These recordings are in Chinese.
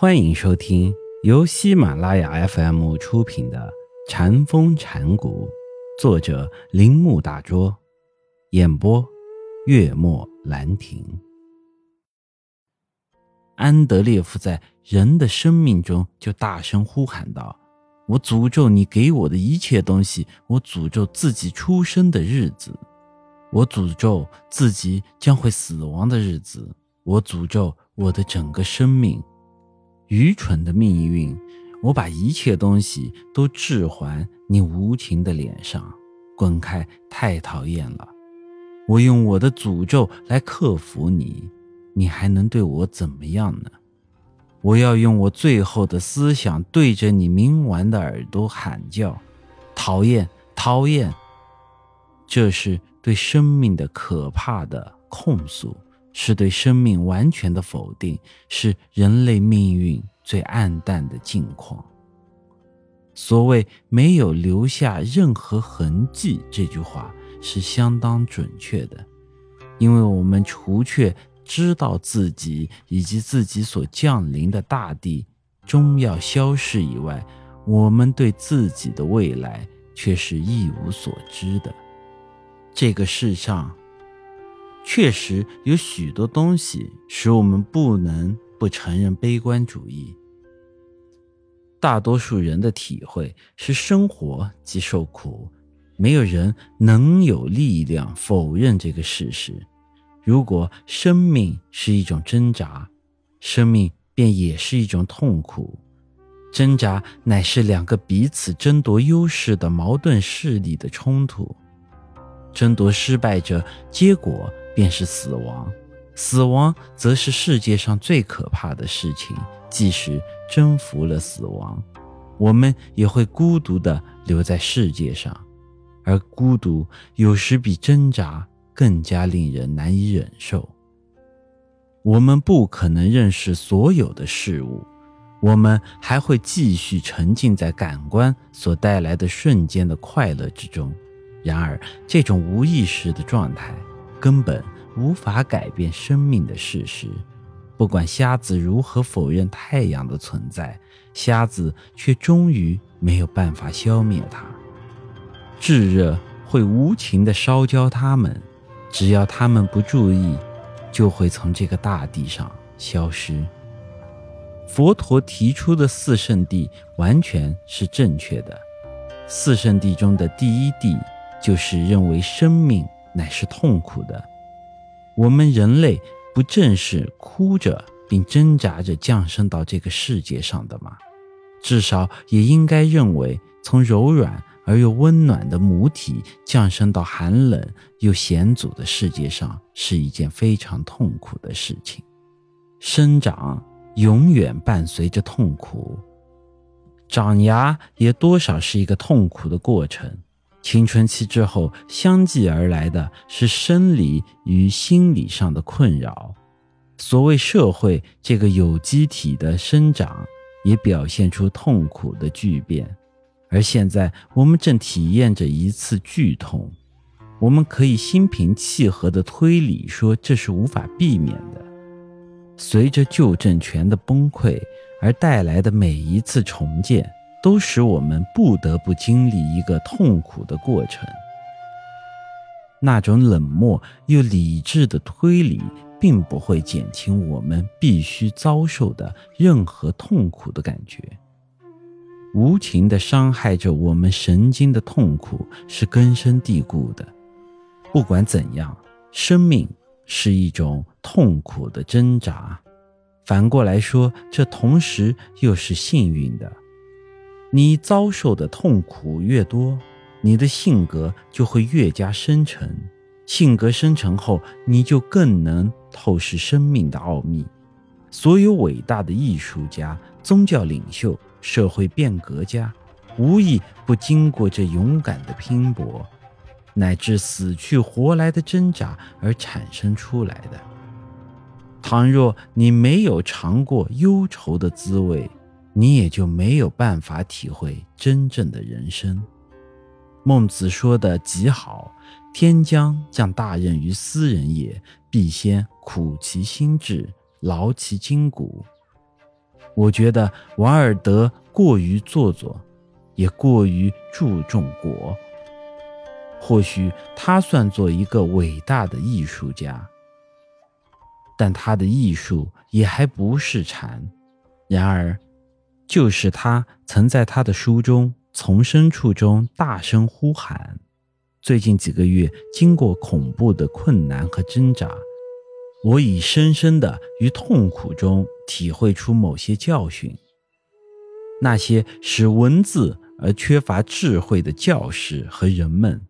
欢迎收听由喜马拉雅 FM 出品的《禅风禅谷，作者铃木大拙，演播月末兰亭。安德烈夫在人的生命中就大声呼喊道：“我诅咒你给我的一切东西！我诅咒自己出生的日子！我诅咒自己将会死亡的日子！我诅咒我的整个生命！”愚蠢的命运，我把一切东西都置还你无情的脸上，滚开！太讨厌了！我用我的诅咒来克服你，你还能对我怎么样呢？我要用我最后的思想对着你冥顽的耳朵喊叫：讨厌，讨厌！这是对生命的可怕的控诉。是对生命完全的否定，是人类命运最暗淡的境况。所谓“没有留下任何痕迹”这句话是相当准确的，因为我们除却知道自己以及自己所降临的大地终要消逝以外，我们对自己的未来却是一无所知的。这个世上。确实有许多东西使我们不能不承认悲观主义。大多数人的体会是生活即受苦，没有人能有力量否认这个事实。如果生命是一种挣扎，生命便也是一种痛苦。挣扎乃是两个彼此争夺优势的矛盾势力的冲突，争夺失败者，结果。便是死亡，死亡则是世界上最可怕的事情。即使征服了死亡，我们也会孤独地留在世界上，而孤独有时比挣扎更加令人难以忍受。我们不可能认识所有的事物，我们还会继续沉浸在感官所带来的瞬间的快乐之中。然而，这种无意识的状态。根本无法改变生命的事实，不管瞎子如何否认太阳的存在，瞎子却终于没有办法消灭它。炙热会无情地烧焦它们，只要他们不注意，就会从这个大地上消失。佛陀提出的四圣地完全是正确的，四圣地中的第一地就是认为生命。乃是痛苦的。我们人类不正是哭着并挣扎着降生到这个世界上的吗？至少也应该认为，从柔软而又温暖的母体降生到寒冷又险阻的世界上是一件非常痛苦的事情。生长永远伴随着痛苦，长牙也多少是一个痛苦的过程。青春期之后，相继而来的是生理与心理上的困扰。所谓社会这个有机体的生长，也表现出痛苦的巨变。而现在，我们正体验着一次剧痛。我们可以心平气和地推理说，这是无法避免的。随着旧政权的崩溃而带来的每一次重建。都使我们不得不经历一个痛苦的过程。那种冷漠又理智的推理，并不会减轻我们必须遭受的任何痛苦的感觉。无情的伤害着我们神经的痛苦是根深蒂固的。不管怎样，生命是一种痛苦的挣扎。反过来说，这同时又是幸运的。你遭受的痛苦越多，你的性格就会越加深沉。性格深沉后，你就更能透视生命的奥秘。所有伟大的艺术家、宗教领袖、社会变革家，无一不经过这勇敢的拼搏，乃至死去活来的挣扎而产生出来的。倘若你没有尝过忧愁的滋味，你也就没有办法体会真正的人生。孟子说的极好：“天将降大任于斯人也，必先苦其心志，劳其筋骨。”我觉得瓦尔德过于做作，也过于注重国。或许他算作一个伟大的艺术家，但他的艺术也还不是禅。然而，就是他曾在他的书中从深处中大声呼喊。最近几个月，经过恐怖的困难和挣扎，我已深深的于痛苦中体会出某些教训。那些使文字而缺乏智慧的教士和人们，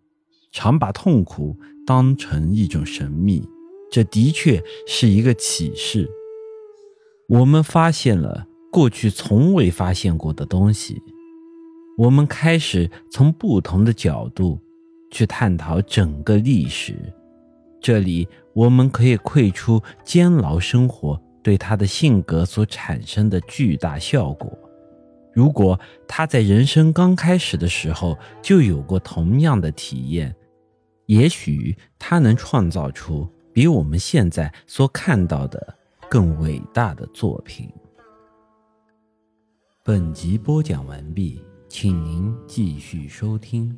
常把痛苦当成一种神秘。这的确是一个启示。我们发现了过去从未发现过的东西。我们开始从不同的角度。去探讨整个历史，这里我们可以窥出监牢生活对他的性格所产生的巨大效果。如果他在人生刚开始的时候就有过同样的体验，也许他能创造出比我们现在所看到的更伟大的作品。本集播讲完毕，请您继续收听。